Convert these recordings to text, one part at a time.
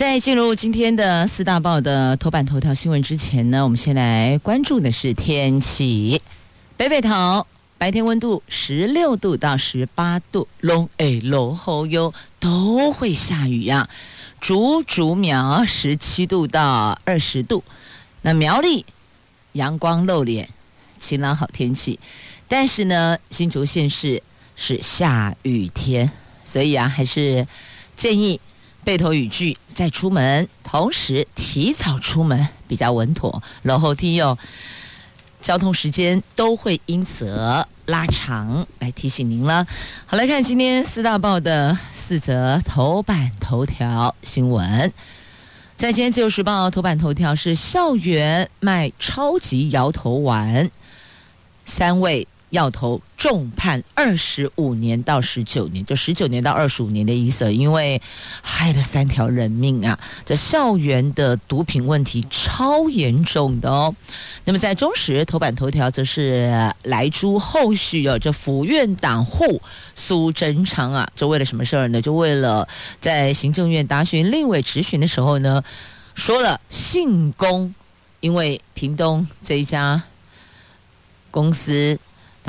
在进入今天的四大报的头版头条新闻之前呢，我们先来关注的是天气。北北桃白天温度十六度到十八度，龙哎龙后哟都会下雨呀、竹竹苗十七度到二十度，那苗栗阳光露脸。晴朗好天气，但是呢，新竹县市是下雨天，所以啊，还是建议备妥雨具再出门，同时提早出门比较稳妥。然后提哦，交通时间都会因此拉长，来提醒您了。好，来看今天四大报的四则头版头条新闻。在今天自由时报头版头条是校园卖超级摇头丸。三位要投重判二十五年到十九年，就十九年到二十五年的意思，因为害了三条人命啊！这校园的毒品问题超严重的哦。那么在中时头版头条则是莱猪后续有、这府院党护苏贞昌啊，就为了什么事儿呢？就为了在行政院答询立委质询的时候呢，说了信公，因为屏东这一家。公司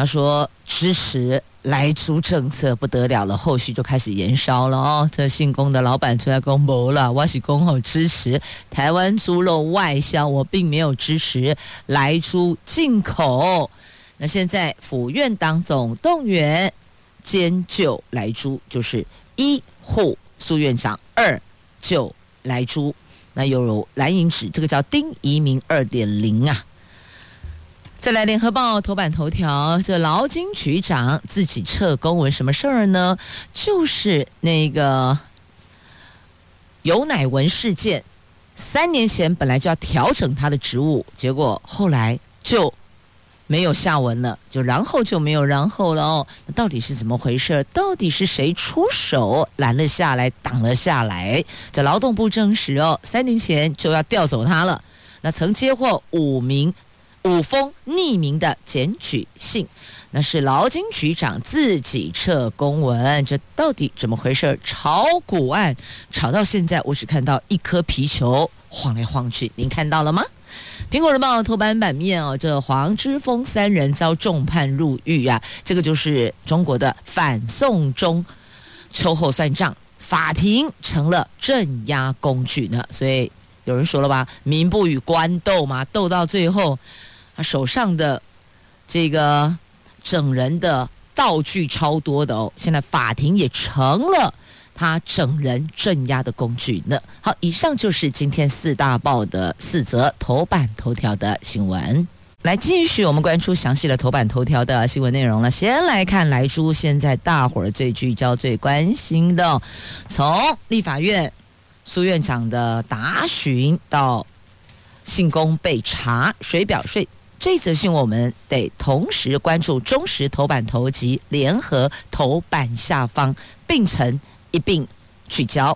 他说支持莱猪政策不得了了，后续就开始延烧了哦。这姓龚的老板出来公布了，我是恭候支持台湾猪肉外销，我并没有支持莱猪进口。那现在府院党总动员兼救莱猪，就是一护苏院长，二救莱猪。那有蓝营指这个叫丁怡铭二点零啊。再来，《联合报》头版头条，这劳金局长自己撤公文，什么事儿呢？就是那个游乃文事件，三年前本来就要调整他的职务，结果后来就没有下文了，就然后就没有然后了哦。那到底是怎么回事？到底是谁出手拦了下来，挡了下来？这劳动部证实哦，三年前就要调走他了。那曾接获五名。五封匿名的检举信，那是劳金局长自己撤公文，这到底怎么回事？炒股案炒到现在，我只看到一颗皮球晃来晃去，您看到了吗？苹果日报头版版面哦，这黄之锋三人遭重判入狱啊，这个就是中国的反送中秋后算账，法庭成了镇压工具呢。所以有人说了吧，民不与官斗嘛，斗到最后。他手上的这个整人的道具超多的哦，现在法庭也成了他整人镇压的工具呢。好，以上就是今天四大报的四则头版头条的新闻。来继续我们关注详细的头版头条的新闻内容了。先来看莱猪，现在大伙儿最聚焦、最关心的，从立法院苏院长的答询到信公被查水表税。这则新闻我们得同时关注中实头版头及联合头版下方并成一并聚焦。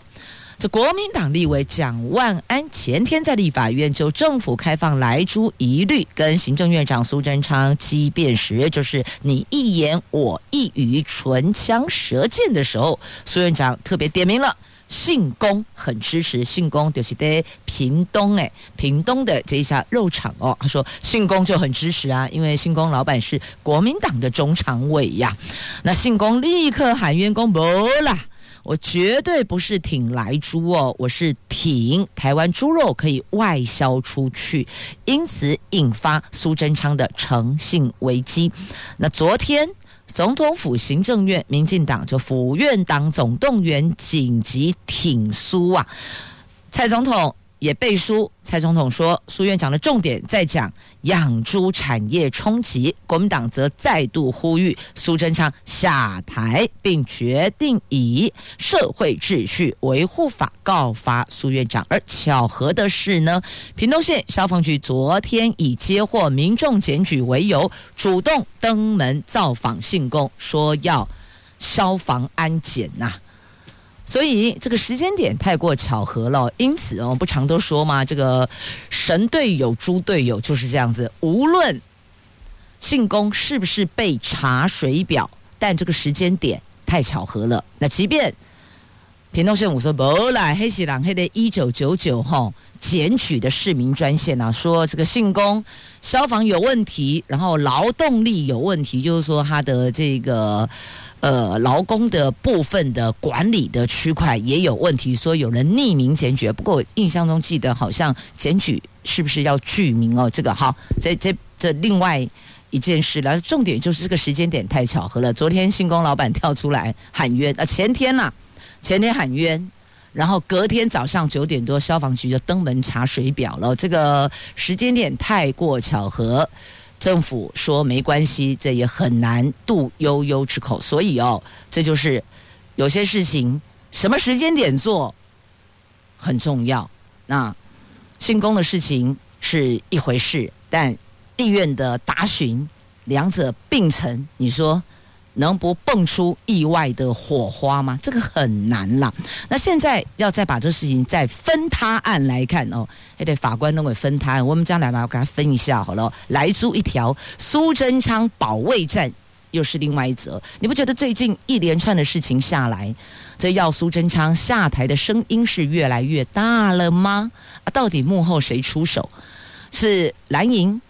这国民党立委蒋万安前天在立法院就政府开放莱猪疑虑跟行政院长苏贞昌激辩时，就是你一言我一语，唇枪舌剑的时候，苏院长特别点名了。信公很支持，信公就是在屏东哎，屏东的这一家肉厂哦，他说信公就很支持啊，因为信公老板是国民党的中常委呀。那信公立刻喊员工不啦，我绝对不是挺莱猪哦，我是挺台湾猪肉可以外销出去，因此引发苏贞昌的诚信危机。那昨天。总统府、行政院、民进党就府院党总动员紧急挺苏啊！蔡总统也背书，蔡总统说，苏院长的重点在讲养猪产业冲击，国民党则再度呼吁苏贞昌下台，并决定以社会秩序维护法告发苏院长。而巧合的是呢，屏东县消防局昨天以接获民众检举为由，主动登门造访信公，说要消防安检呐、所以这个时间点太过巧合了，因此哦，不常都说嘛，这个神队友、猪队友就是这样子。无论信公是不是被查水表，但这个时间点太巧合了。那即便屏东县武说不来黑喜狼黑的一九九九号检举的市民专线啊，说这个信公消防有问题，然后劳动力有问题，就是说他的这个。呃，劳工的部分的管理的区块也有问题，说有人匿名检举。不过我印象中记得好像检举是不是要具名哦？这个好，这这这另外一件事了。重点就是这个时间点太巧合了。昨天信工老板跳出来喊冤，啊，前天呐、前天喊冤，然后隔天早上九点多消防局就登门查水表了。这个时间点太过巧合。政府说没关系，这也很难度悠悠之口。所以哦，这就是有些事情什么时间点做很重要。那庆功的事情是一回事，但立院的答询两者并存，你说？能不蹦出意外的火花吗？这个很难啦。那现在要再把这事情再分他案来看哦，还得法官认为分他案。我们将来把我给他分一下好了。莱猪一条，苏贞昌保卫战又是另外一则。你不觉得最近一连串的事情下来，这要苏贞昌下台的声音是越来越大了吗？啊，到底幕后谁出手？是蓝营？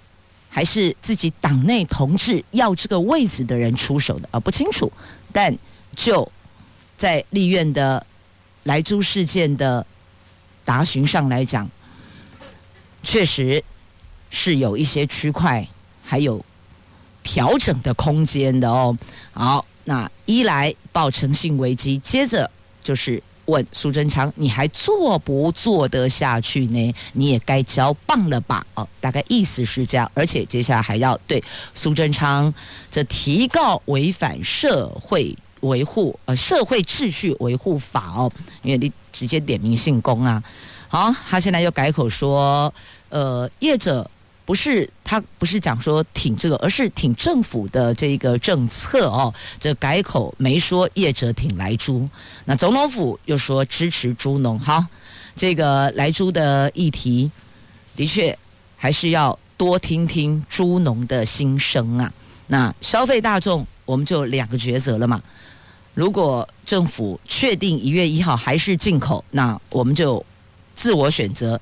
还是自己党内同志要这个位置的人出手的啊？不清楚。但就在立院的莱猪事件的答询上来讲，确实是有一些区块还有调整的空间的哦。好，那一来报诚信危机，接着就是。问苏贞昌，你还做不做得下去呢？你也该交棒了吧？哦，大概意思是这样。而且接下来还要对苏贞昌这提告违反社会维护呃社会秩序维护法哦，因为你直接点名姓公啊。好，他现在又改口说，呃，业者。不是他不是讲说挺这个，而是挺政府的这个政策哦。这改口没说业者挺莱猪，那总统府又说支持猪农。好，这个莱猪的议题的确还是要多听听猪农的心声啊。那消费大众我们就两个抉择了嘛。如果政府确定一月一号还是进口，那我们就自我选择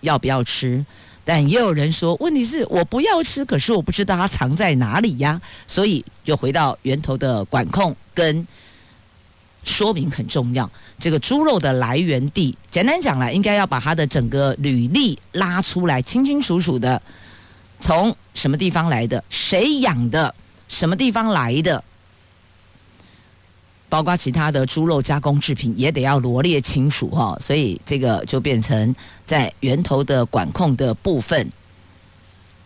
要不要吃。但也有人说，问题是我不要吃，可是我不知道它藏在哪里呀，所以就回到源头的管控跟说明很重要。这个猪肉的来源地，简单讲来，应该要把它的整个履历拉出来，清清楚楚的，从什么地方来的，谁养的，什么地方来的。包括其他的猪肉加工制品也得要罗列清楚哈，所以这个就变成在源头的管控的部分，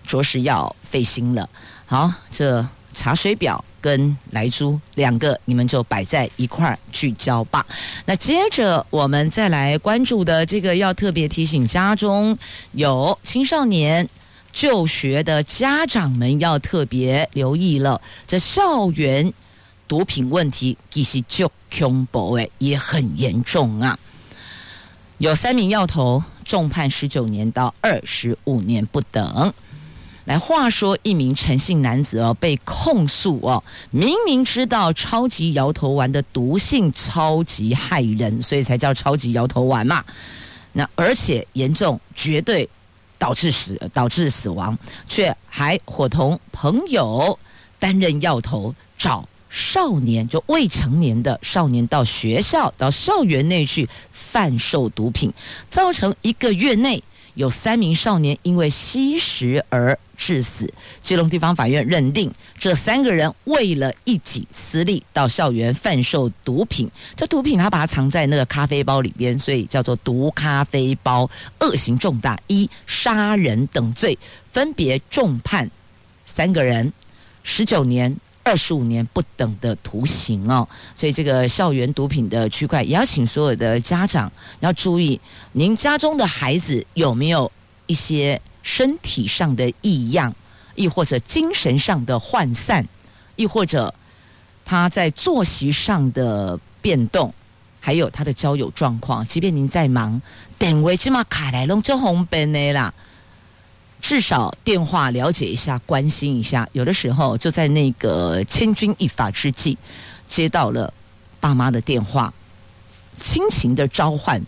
着实要费心了。好，这查水表跟来猪两个，你们就摆在一块儿聚焦吧。那接着我们再来关注的这个，要特别提醒家中有青少年就学的家长们要特别留意了，这校园。毒品问题其实就恐怖诶，也很严重啊！有三名药头重判十九年到二十五年不等。来，话说一名陈姓男子哦，被控诉哦，明明知道超级摇头丸的毒性超级害人，所以才叫超级摇头丸嘛。那而且严重，绝对导致死导致死亡，却还伙同朋友担任药头找。少年就未成年的少年到学校到校园内去贩售毒品，造成一个月内有三名少年因为吸食而致死。基隆地方法院认定，这三个人为了一己私利，到校园贩售毒品。这毒品他把它藏在那个咖啡包里边，所以叫做毒咖啡包，恶行重大，一杀人等罪，分别重判三个人十九年。二十五年不等的徒刑哦，所以这个校园毒品的区块也要请所有的家长要注意，您家中的孩子有没有一些身体上的异样，亦或者精神上的涣散，亦或者他在作息上的变动，还有他的交友状况。即便您在忙，电话起码卡来拢就方便的啦。至少电话了解一下，关心一下。有的时候就在那个千钧一发之际，接到了爸妈的电话，亲情的召唤，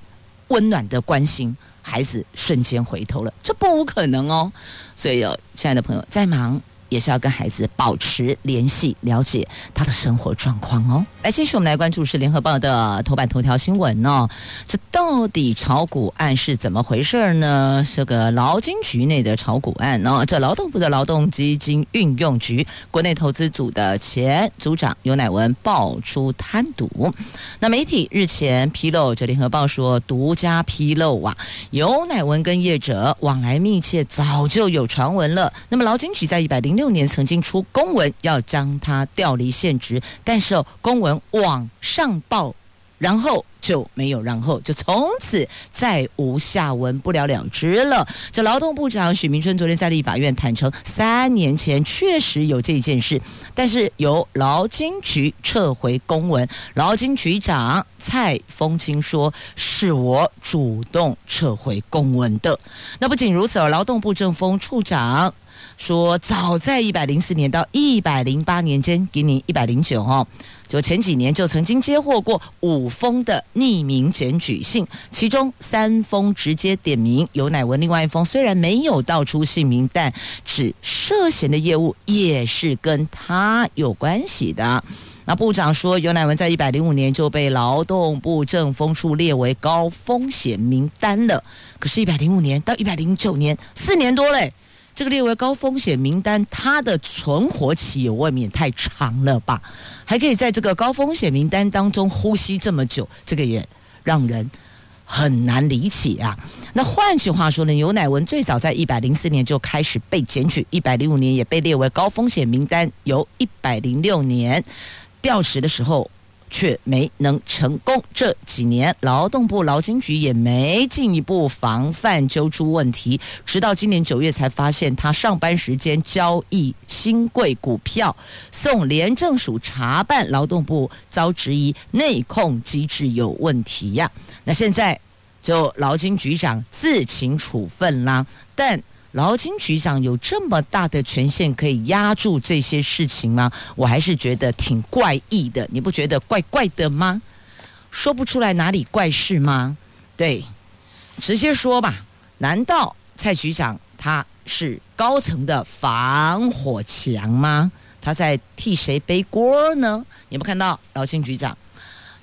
温暖的关心，孩子瞬间回头了，这不无可能哦。所以有亲爱的朋友在忙。也是要跟孩子保持联系，了解他的生活状况哦。来，继续我们来关注是联合报的头版头条新闻哦。这到底炒股案是怎么回事呢？这个劳金局内的炒股案哦。这劳动部的劳动基金运用局国内投资组的前组长尤乃文爆出贪赌。那媒体日前披露，这联合报说独家披露啊，尤乃文跟业者往来密切，早就有传闻了。那么劳金局在一百零六年曾经出公文要将他调离现职，但是公文往上报，然后就没有然后，就从此再无下文，不了了之了。这劳动部长许明春昨天在立法院坦承，三年前确实有这件事，但是由劳金局撤回公文。劳金局长蔡丰清说：“是我主动撤回公文的。”那不仅如此，劳动部政风处长。说，早在一百零四年到一百零八年间，给你一百零九哦，就前几年就曾经接获过五封的匿名检举信，其中三封直接点名尤乃文，另外一封虽然没有道出姓名，但指涉嫌的业务也是跟他有关系的。那部长说，尤乃文在一百零五年就被劳动部政风处列为高风险名单了，可是，一百零五年到一百零九年，四年多嘞。这个列为高风险名单，它的存活期也未免太长了吧？还可以在这个高风险名单当中呼吸这么久，这个也让人很难理解啊。那换句话说呢，游乃文最早在一百零四年就开始被检举，一百零五年也被列为高风险名单，由一百零六年调职的时候。却没能成功。这几年，劳动部劳金局也没进一步防范揪出问题，直到今年九月才发现他上班时间交易新贵股票，送廉政署查办，劳动部遭质疑内控机制有问题呀。那现在就劳金局长自请处分啦，但。劳金局长有这么大的权限可以压住这些事情吗？我还是觉得挺怪异的，你不觉得怪怪的吗？说不出来哪里怪事吗？对，直接说吧。难道蔡局长他是高层的防火墙吗？他在替谁背锅呢？你们看到劳金局长？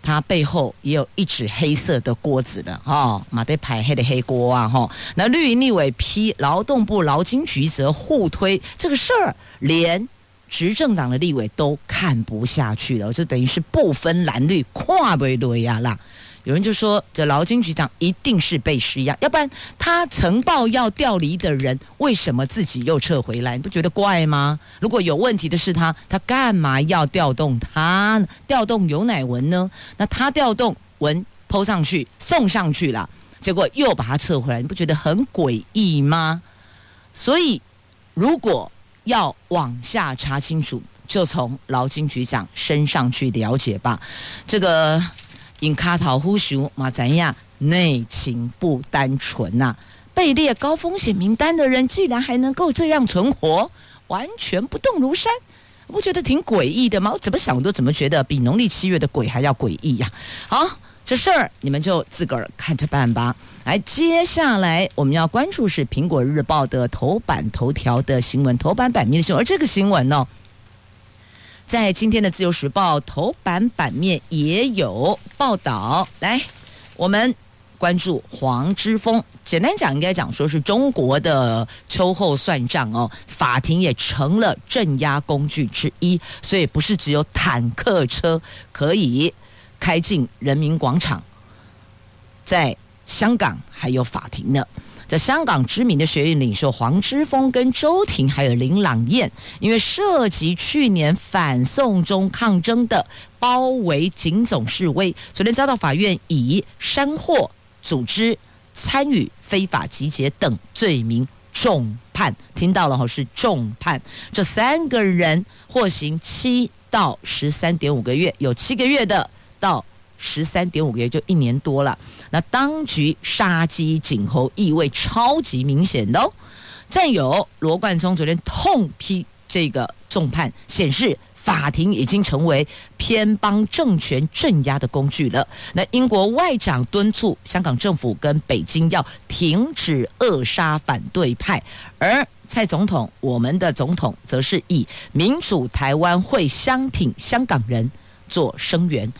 他背后也有一只黑色的锅子的哈，马得牌黑的黑锅啊哈。那绿营立委批劳动部劳金局则互推这个事儿，连执政党的立委都看不下去了，就等于是不分蓝绿，跨不对呀啦。有人就说，这劳金局长一定是被施压，要不然他呈报要调离的人，为什么自己又撤回来？你不觉得怪吗？如果有问题的是他，他干嘛要调动他呢？调动游乃文呢？那他调动文抛上去送上去了，结果又把他撤回来，你不觉得很诡异吗？所以，如果要往下查清楚，就从劳金局长身上去了解吧。这个。因卡桃呼熊马咱亚内情不单纯呐、被列高风险名单的人，竟然还能够这样存活，完全不动如山，不觉得挺诡异的吗？我怎么想都怎么觉得比农历七月的鬼还要诡异呀！好，这事儿你们就自个儿看着办吧。来，接下来我们要关注是《苹果日报》的头版头条的新闻，头版版面的新闻，而这个新闻呢、在今天的《自由时报》头版版面也有报道。来，我们关注黄之锋，简单讲，应该讲说是中国的秋后算账哦。法庭也成了镇压工具之一，所以不是只有坦克车可以开进人民广场，在香港还有法庭呢。香港知名的学运领袖黄之锋跟周庭还有林朗彦，因为涉及去年反送中抗争的包围警总示威，昨天遭到法院以煽惑。组织参与非法集结等罪名重判，听到了哈，是重判。这三个人获刑七到十三点五个月，有七个月的到十三点五个月，就一年多了。那当局杀鸡儆猴意味超级明显的哦。战友罗冠聪昨天痛批这个重判，显示。法庭已经成为偏帮政权镇压的工具了。那英国外长敦促香港政府跟北京要停止扼杀反对派，而蔡总统，我们的总统，则是以民主台湾会相挺香港人做声援。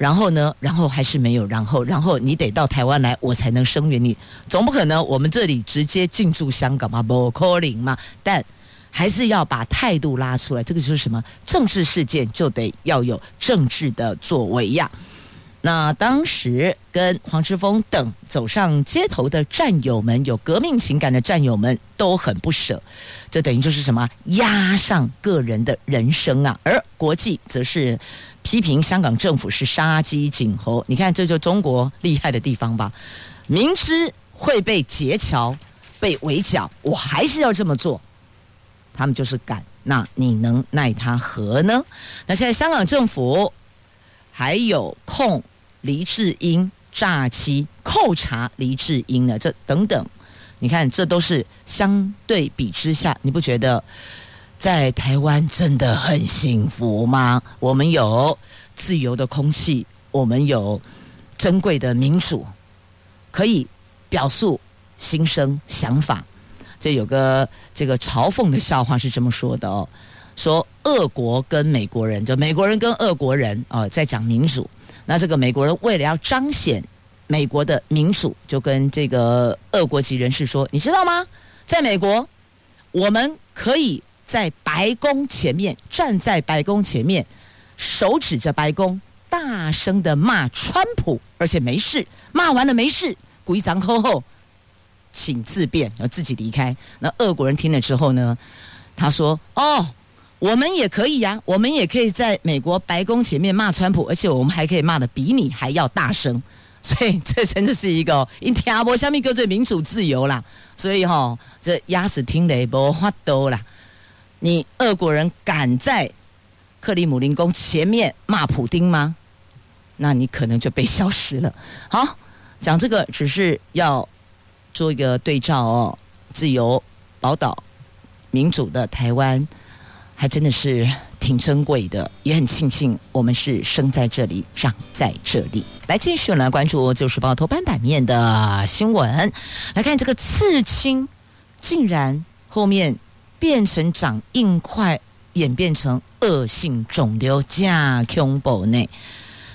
然后呢，然后还是没有然后，然后你得到台湾来，我才能声援你。总不可能我们这里直接进驻香港嘛，不 calling 嘛。但还是要把态度拉出来，这个就是什么？政治事件就得要有政治的作为呀。那当时跟黄之锋等走上街头的战友们，有革命情感的战友们都很不舍，这等于就是什么？压上个人的人生啊！而国际则是批评香港政府是杀鸡儆猴。你看，这就中国厉害的地方吧？明知会被劫桥、被围剿，我还是要这么做。他们就是敢，那你能奈他何呢？那现在香港政府还有控黎智英诈欺、扣查黎智英呢？这等等，你看，这都是相对比之下，你不觉得在台湾真的很幸福吗？我们有自由的空气，我们有珍贵的民主，可以表述心声想法。这有个这个嘲讽的笑话是这么说的哦，说俄国跟美国人，就美国人跟俄国人哦，在讲民主。那这个美国人为了要彰显美国的民主，就跟这个俄国籍人士说：“你知道吗？在美国，我们可以在白宫前面站在白宫前面，手指着白宫，大声的骂川普，而且没事，骂完了没事，鼓一掌吼吼。”请自便，要自己离开。那俄国人听了之后呢？他说：“哦，我们也可以呀、我们也可以在美国白宫前面骂川普，而且我们还可以骂得比你还要大声。所以这真的是一个一听阿波下面叫做民主自由啦。所以哈、哦，这鸭子听雷无法多啦。你俄国人敢在克里姆林宫前面骂普丁吗？那你可能就被消失了。好，讲这个只是要。”做一个对照哦，自由宝岛、民主的台湾，还真的是挺珍贵的，也很庆幸我们是生在这里、长在这里。来继续来关注《自由时报》头版版面的新闻，来看这个刺青，竟然后面变成长硬块，演变成恶性肿瘤，加恐怖呢。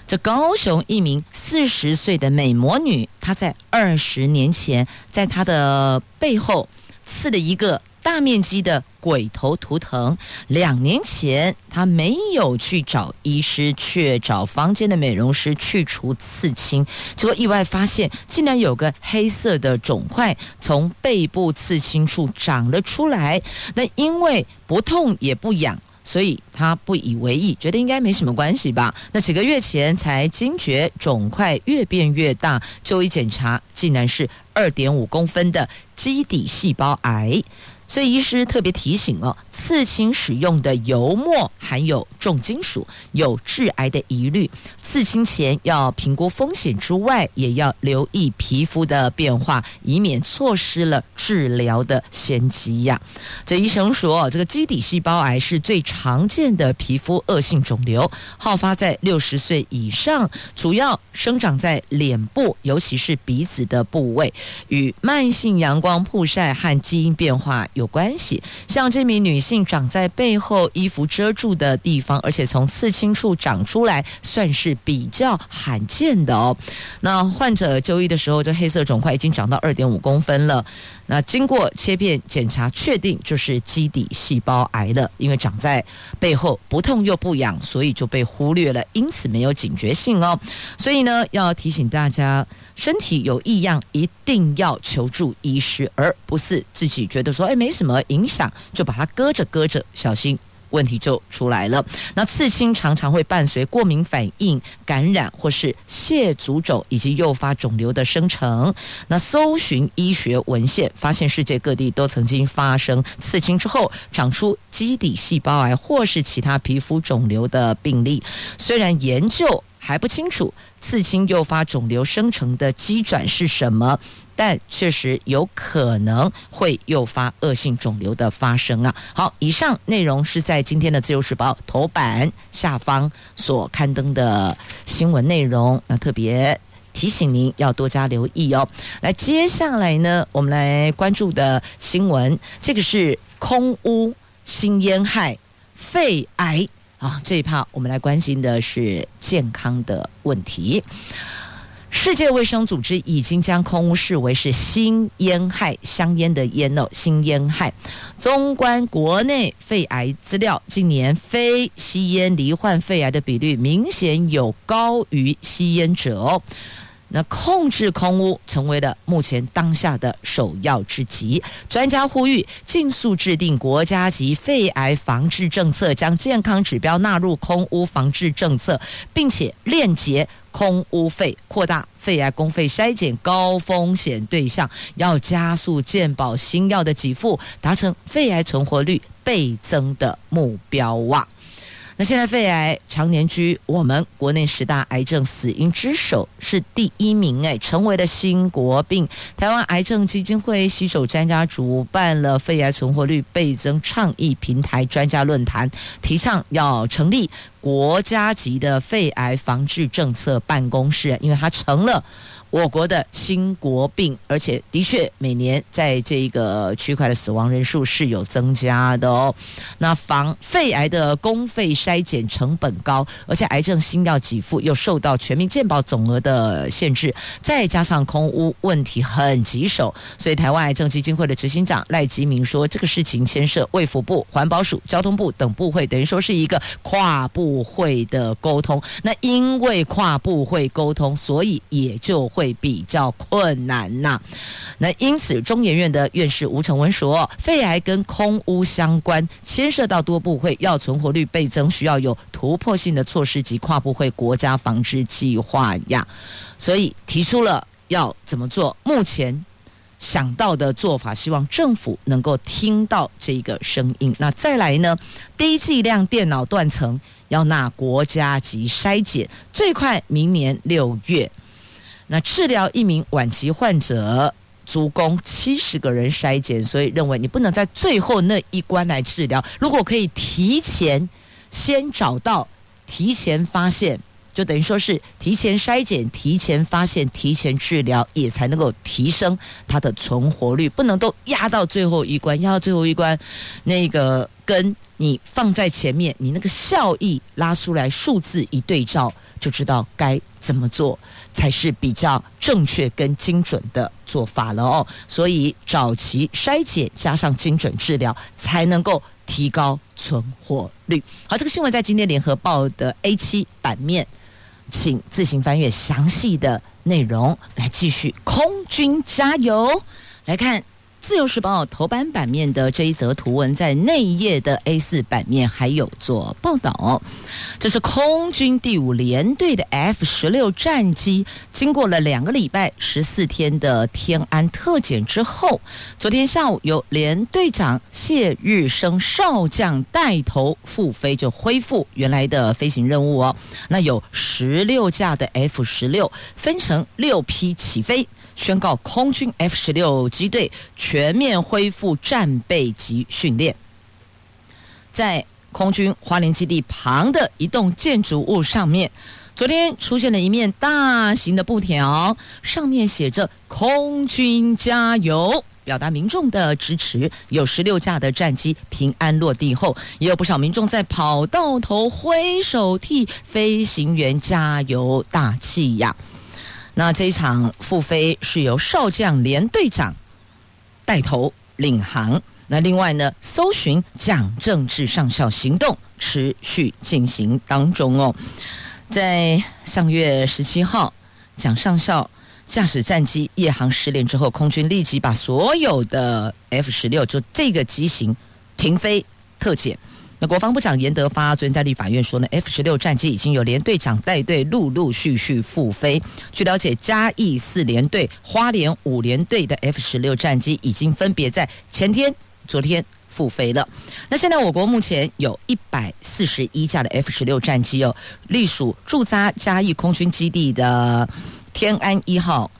这高雄一名四十岁的美魔女，她在二十年前，在她的背后刺了一个大面积的鬼头图腾。两年前，他没有去找医师，却找房间的美容师去除刺青，结果意外发现，竟然有个黑色的肿块从背部刺青处长了出来。那因为不痛也不痒。所以他不以为意，觉得应该没什么关系吧。那几个月前才惊觉肿块越变越大，就医检查，竟然是二点五公分的基底细胞癌。所以医师特别提醒了，刺青使用的油墨含有重金属，有致癌的疑虑。刺青前要评估风险之外，也要留意皮肤的变化，以免错失了治疗的先机呀。这医生说，这个基底细胞癌是最常见的皮肤恶性肿瘤，好发在六十岁以上，主要生长在脸部，尤其是鼻子的部位，与慢性阳光曝晒和基因变化。有关系。像这名女性长在背后衣服遮住的地方，而且从刺青处长出来，算是比较罕见的哦。那患者就医的时候，这黑色肿块已经长到二点五公分了。那经过切片检查，确定就是基底细胞癌了，因为长在背后不痛又不痒，所以就被忽略了，因此没有警觉性哦。所以呢，要提醒大家，身体有异样一定要求助医师，而不是自己觉得说，哎，没什么影响，就把它搁着搁着，小心。问题就出来了。那刺青常常会伴随过敏反应、感染或是蟹足肿，以及诱发肿瘤的生成。那搜寻医学文献，发现世界各地都曾经发生刺青之后长出基底细胞癌或是其他皮肤肿瘤的病例。虽然研究还不清楚刺青诱发肿瘤生成的机转是什么。但确实有可能会诱发恶性肿瘤的发生啊！好，以上内容是在今天的《自由时报》头版下方所刊登的新闻内容，那特别提醒您要多加留意哦。来，接下来呢，我们来关注的新闻，这个是空污、新烟害、肺癌啊，这一趴我们来关心的是健康的问题。世界卫生组织已经将空污视为是新烟害，香烟的烟哦，新烟害。纵观国内肺癌资料，近年非吸烟罹患肺癌的比率明显有高于吸烟者哦。那控制空污成为了目前当下的首要之急。专家呼吁，尽速制定国家级肺癌防治政策，将健康指标纳入空污防治政策，并且链接空污肺，扩大肺癌公费筛检高风险对象，要加速健保新药的给付，达成肺癌存活率倍增的目标哇！那现在肺癌常年居我们国内十大癌症死因之首，是第一名哎，成为了新国病。台湾癌症基金会携手专家主办了肺癌存活率倍增倡议平台专家论坛，提倡要成立国家级的肺癌防治政策办公室，因为它成了。我国的新国病，而且的确每年在这个区块的死亡人数是有增加的哦。那防肺癌的公费筛检成本高，而且癌症新药给付又受到全民健保总额的限制，再加上空污问题很棘手，所以台湾癌症基金会的执行长赖吉明说，这个事情牵涉卫福部、环保署、交通部等部会，等于说是一个跨部会的沟通。那因为跨部会沟通，所以也就会。会比较困难呐、那因此中研院的院士吴成文说，肺癌跟空污相关，牵涉到多部会，要存活率倍增，需要有突破性的措施及跨部会国家防治计划呀，所以提出了要怎么做。目前想到的做法，希望政府能够听到这个声音。那再来呢，低剂量电脑断层要纳国家级筛检，最快明年六月。那治疗一名晚期患者，足供七十个人筛检，所以认为你不能在最后那一关来治疗。如果可以提前先找到、提前发现，就等于说是提前筛检、提前发现、提前治疗，也才能够提升它的存活率。不能都压到最后一关，压到最后一关，那个跟你放在前面，你那个效益拉出来，数字一对照，就知道该怎么做。才是比较正确跟精准的做法了哦，所以早期筛检加上精准治疗，才能够提高存活率。好，这个新闻在今天联合报的 A7 版面，请自行翻阅详细的内容来继续。空军加油！来看。自由时报头版版面的这一则图文，在内页的 A 四版面还有做报道。这是空军第五联队的 F 十六战机，经过了两个礼拜十四天的天安特检之后，昨天下午由联队长谢日升少将带头复飞，就恢复原来的飞行任务哦。那有十六架的 F 十六分成六批起飞。宣告空军 F 十六机队全面恢复战备及训练，在空军花莲基地旁的一栋建筑物上面，昨天出现了一面大型的布条，上面写着“空军加油”，表达民众的支持。有十六架的战机平安落地后，也有不少民众在跑道头挥手替飞行员加油打气呀。那这一场复飞是由少将连队长带头领航。那另外呢，搜寻蒋正治上校行动持续进行当中哦。在上月十七号，蒋上校驾驶战机夜航失联之后，空军立即把所有的 F 十六就这个机型停飞特检。那国防部长严德发昨天在立法院说呢，F 十六战机已经有连队长带队陆陆续续复飞。据了解，嘉义四联队、花莲五联队的 F 十六战机已经分别在前天、昨天。复飞了。那现在我国目前有一百四十一架的 F 十六战机哦，隶属驻扎嘉义空军基地的天安一号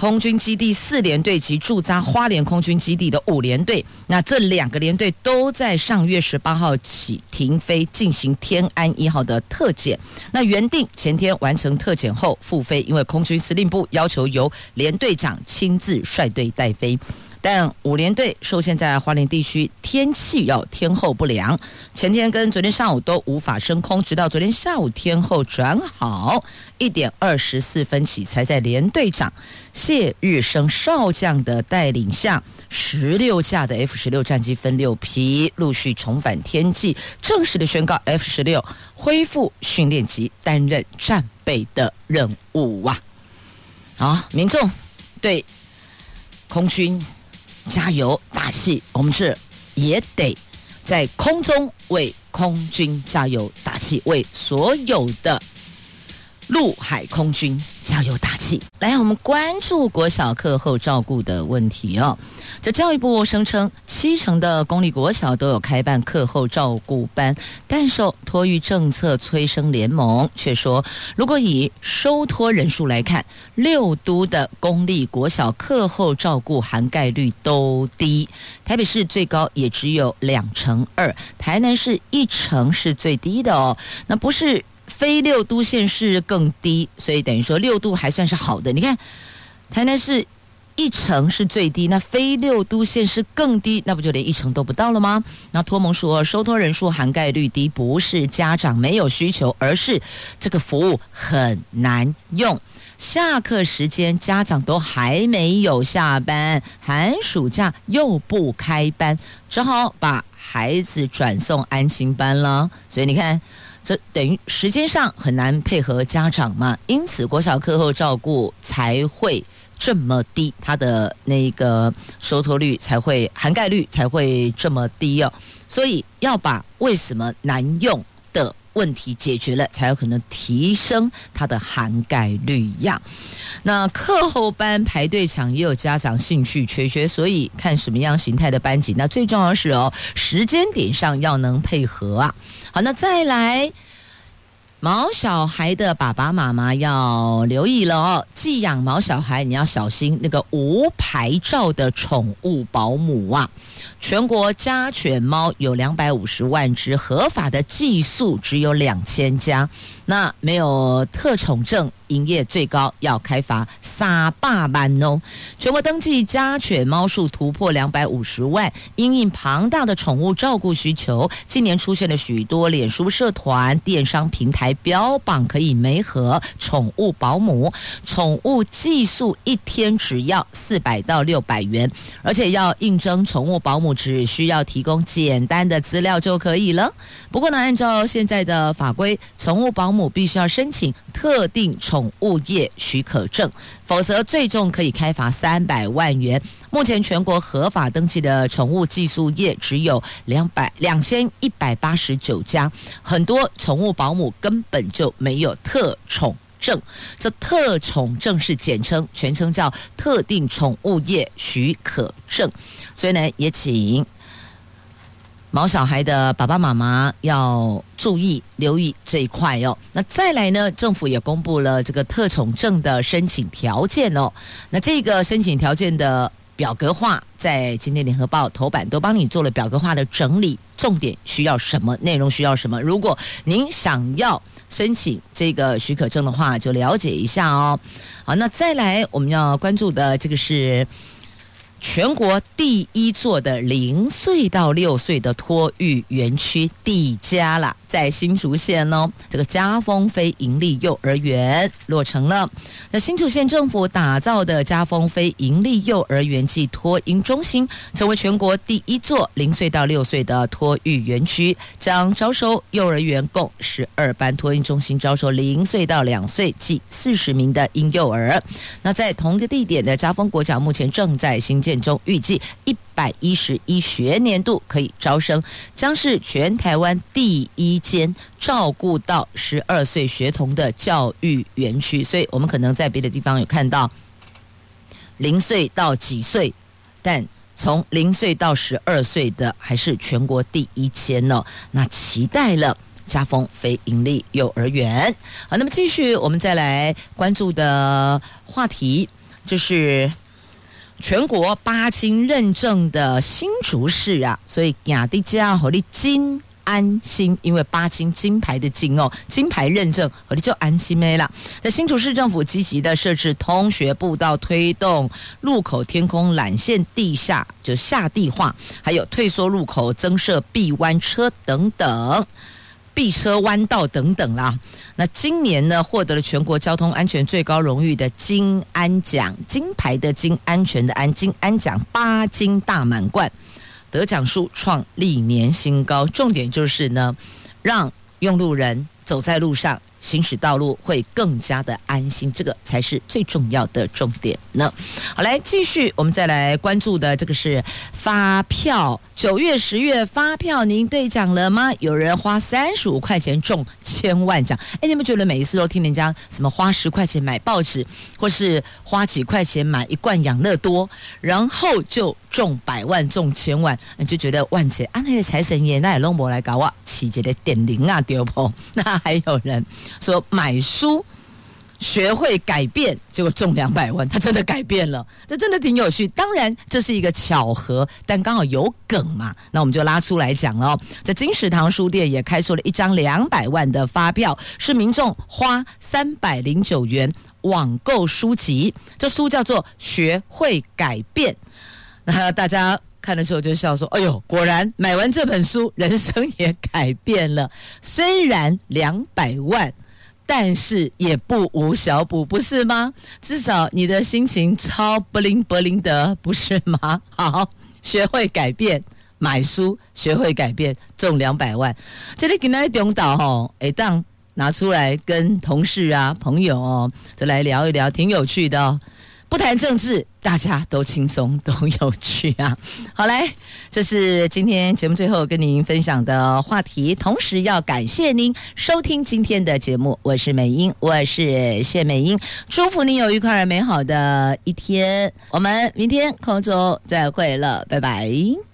空军基地四连队及驻扎花莲空军基地的五连队。那这两个连队都在上月十八号起停飞进行天安一号的特检。那原定前天完成特检后复飞，因为空军司令部要求由连队长亲自率队带飞。但五连队受限在花莲地区天气要天候不良，前天跟昨天上午都无法升空，直到昨天下午天候转好，一点二十四分起才在连队长谢日升少将的带领下，十六架的 F 十六战机分六批陆续重返天际，正式的宣告 F 十六恢复训练及担任战备的任务啊！好，民众对空军。加油打气，我们是也得在空中为空军加油打气，为所有的陆海空军加油打气。来，我们关注国小课后照顾的问题哦。这教育部声称，七成的公立国小都有开办课后照顾班，但受托育政策催生联盟却说，如果以收托人数来看，六都的公立国小课后照顾涵盖率都低，台北市最高也只有两成二，台南市一成是最低的哦。那不是非六都县市更低，所以等于说六都还算是好的。你看，台南市。一成是最低，那非六都县市更低，那不就连一成都不到了吗？那托盟说，收托人数涵盖率低，不是家长没有需求，而是这个服务很难用。下课时间家长都还没有下班，寒暑假又不开班，只好把孩子转送安心班了。所以你看，这等于时间上很难配合家长嘛，因此国小课后照顾才会。这么低，它的那个收托率才会涵盖率才会这么低哦，所以要把为什么难用问题解决了，才有可能提升它的涵盖率呀。那课后班排队抢，也有家长兴趣缺缺，所以看什么样形态的班级。那最重要是哦，时间点上要能配合啊。好，那再来。毛小孩的爸爸妈妈要留意了哦，寄养毛小孩你要小心那个无牌照的宠物保姆啊。全国家犬猫有两百五十万只，合法的寄宿只有两千家。那没有特宠证，营业最高要开罚三百万哦。全国登记家犬猫数突破两百五十万，因应庞大的宠物照顾需求，今年出现了许多脸书社团、电商平台标榜可以媒合宠物保姆，宠物寄宿一天只要四百到六百元，而且要应征宠物保姆，只需要提供简单的资料就可以了。不过呢，按照现在的法规，宠物保姆必须要申请特定宠物业许可证，否则最重可以开罚三百万元。目前全国合法登记的宠物寄宿业只有两百两千一百八十九家，很多宠物保姆根本就没有特宠证。这特宠证是简称，全称叫特定宠物业许可证。所以呢，也请。毛小孩的爸爸妈妈要注意留意这一块哦。那再来呢，政府也公布了这个特宠证的申请条件哦。那这个申请条件的表格化在今天联合报头版都帮你做了表格化的整理，重点需要什么，内容需要什么。如果您想要申请这个许可证的话，就了解一下哦。好，那再来我们要关注的这个是。全国第一座的零岁到六岁的托育园区抵家了，在新竹县哦，这个家丰非营利幼儿园落成了。那新竹县政府打造的家丰非营利幼儿园暨托婴中心，成为全国第一座零岁到六岁的托育园区，将招收幼儿园共十二班，托婴中心招收零岁到两岁计四十名的婴幼儿。那在同一个地点的家丰国小，目前正在新建。中预计一百一十一学年度可以招生，将是全台湾第一间照顾到十二岁学童的教育园区。所以，我们可能在别的地方有看到零岁到几岁，但从零岁到十二岁的还是全国第一间呢。那期待了佳丰非营利幼儿园。好，那么继续我们再来关注的话题就是。全国八金认证的新竹市啊，所以亚迪加和你金安心，因为八金金牌的金哦，金牌认证和你就安心没了。在新竹市政府积极的设置通学步道，推动路口天空缆线地下就下地化，还有退缩路口增设避弯车等等。避车弯道等等啦，那今年呢，获得了全国交通安全最高荣誉的金安奖，金牌的金，安全的安，金安奖八金大满贯，得奖数创历年新高。重点就是呢，让用路人走在路上。行驶道路会更加的安心，这个才是最重要的重点呢。好，来继续，我们再来关注的这个是发票，九月、十月发票，您兑奖了吗？有人花三十五块钱中千万奖，哎，你们觉得每一次都听人家什么花十块钱买报纸，或是花几块钱买一罐养乐多，然后就中百万、中千万，你就觉得万劫啊，那个财神爷那也弄不来搞啊，奇节的点零啊丢破，那还有人。说买书学会改变，结果中两百万，他真的改变了，这真的挺有趣。当然这是一个巧合，但刚好有梗嘛，那我们就拉出来讲了。在金石堂书店也开出了一张两百万的发票，是民众花三百零九元网购书籍，这书叫做《学会改变》。那大家看了之后就笑说：“哎呦，果然买完这本书，人生也改变了。虽然两百万。”但是也不无小补，不是吗？至少你的心情超不灵不灵的，不是吗？好，学会改变，买书，学会改变，中两百万。这里给大家中岛吼，哎，当拿出来跟同事啊、朋友哦，再来聊一聊，挺有趣的哦。不谈政治，大家都轻松都有趣啊！好嘞，这是今天节目最后跟您分享的话题，同时要感谢您收听今天的节目，我是美英，我是谢美英，祝福您有愉快而美好的一天，我们明天空中再会了，拜拜。